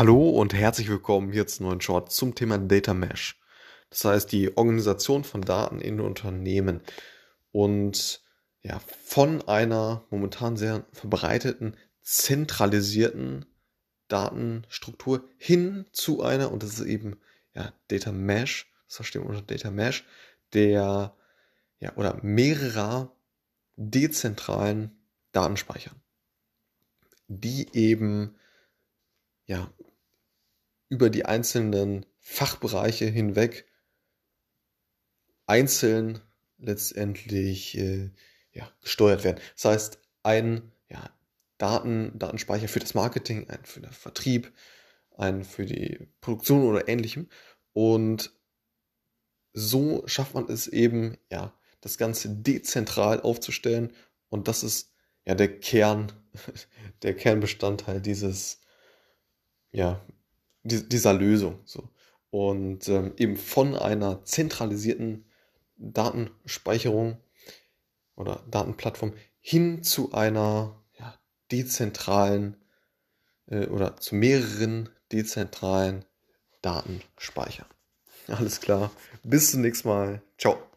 Hallo und herzlich willkommen hier zum neuen Short zum Thema Data Mesh. Das heißt die Organisation von Daten in Unternehmen und ja, von einer momentan sehr verbreiteten zentralisierten Datenstruktur hin zu einer, und das ist eben ja, Data Mesh, das verstehen wir unter Data Mesh, der ja, oder mehrerer dezentralen Datenspeichern, die eben ja, über die einzelnen Fachbereiche hinweg einzeln letztendlich äh, ja, gesteuert werden. Das heißt, ein ja, Daten, Datenspeicher für das Marketing, ein für den Vertrieb, ein für die Produktion oder ähnlichem. Und so schafft man es eben, ja, das Ganze dezentral aufzustellen. Und das ist ja der Kern, der Kernbestandteil dieses ja, dieser Lösung. So. Und ähm, eben von einer zentralisierten Datenspeicherung oder Datenplattform hin zu einer ja, dezentralen äh, oder zu mehreren dezentralen Datenspeichern. Alles klar. Bis zum nächsten Mal. Ciao.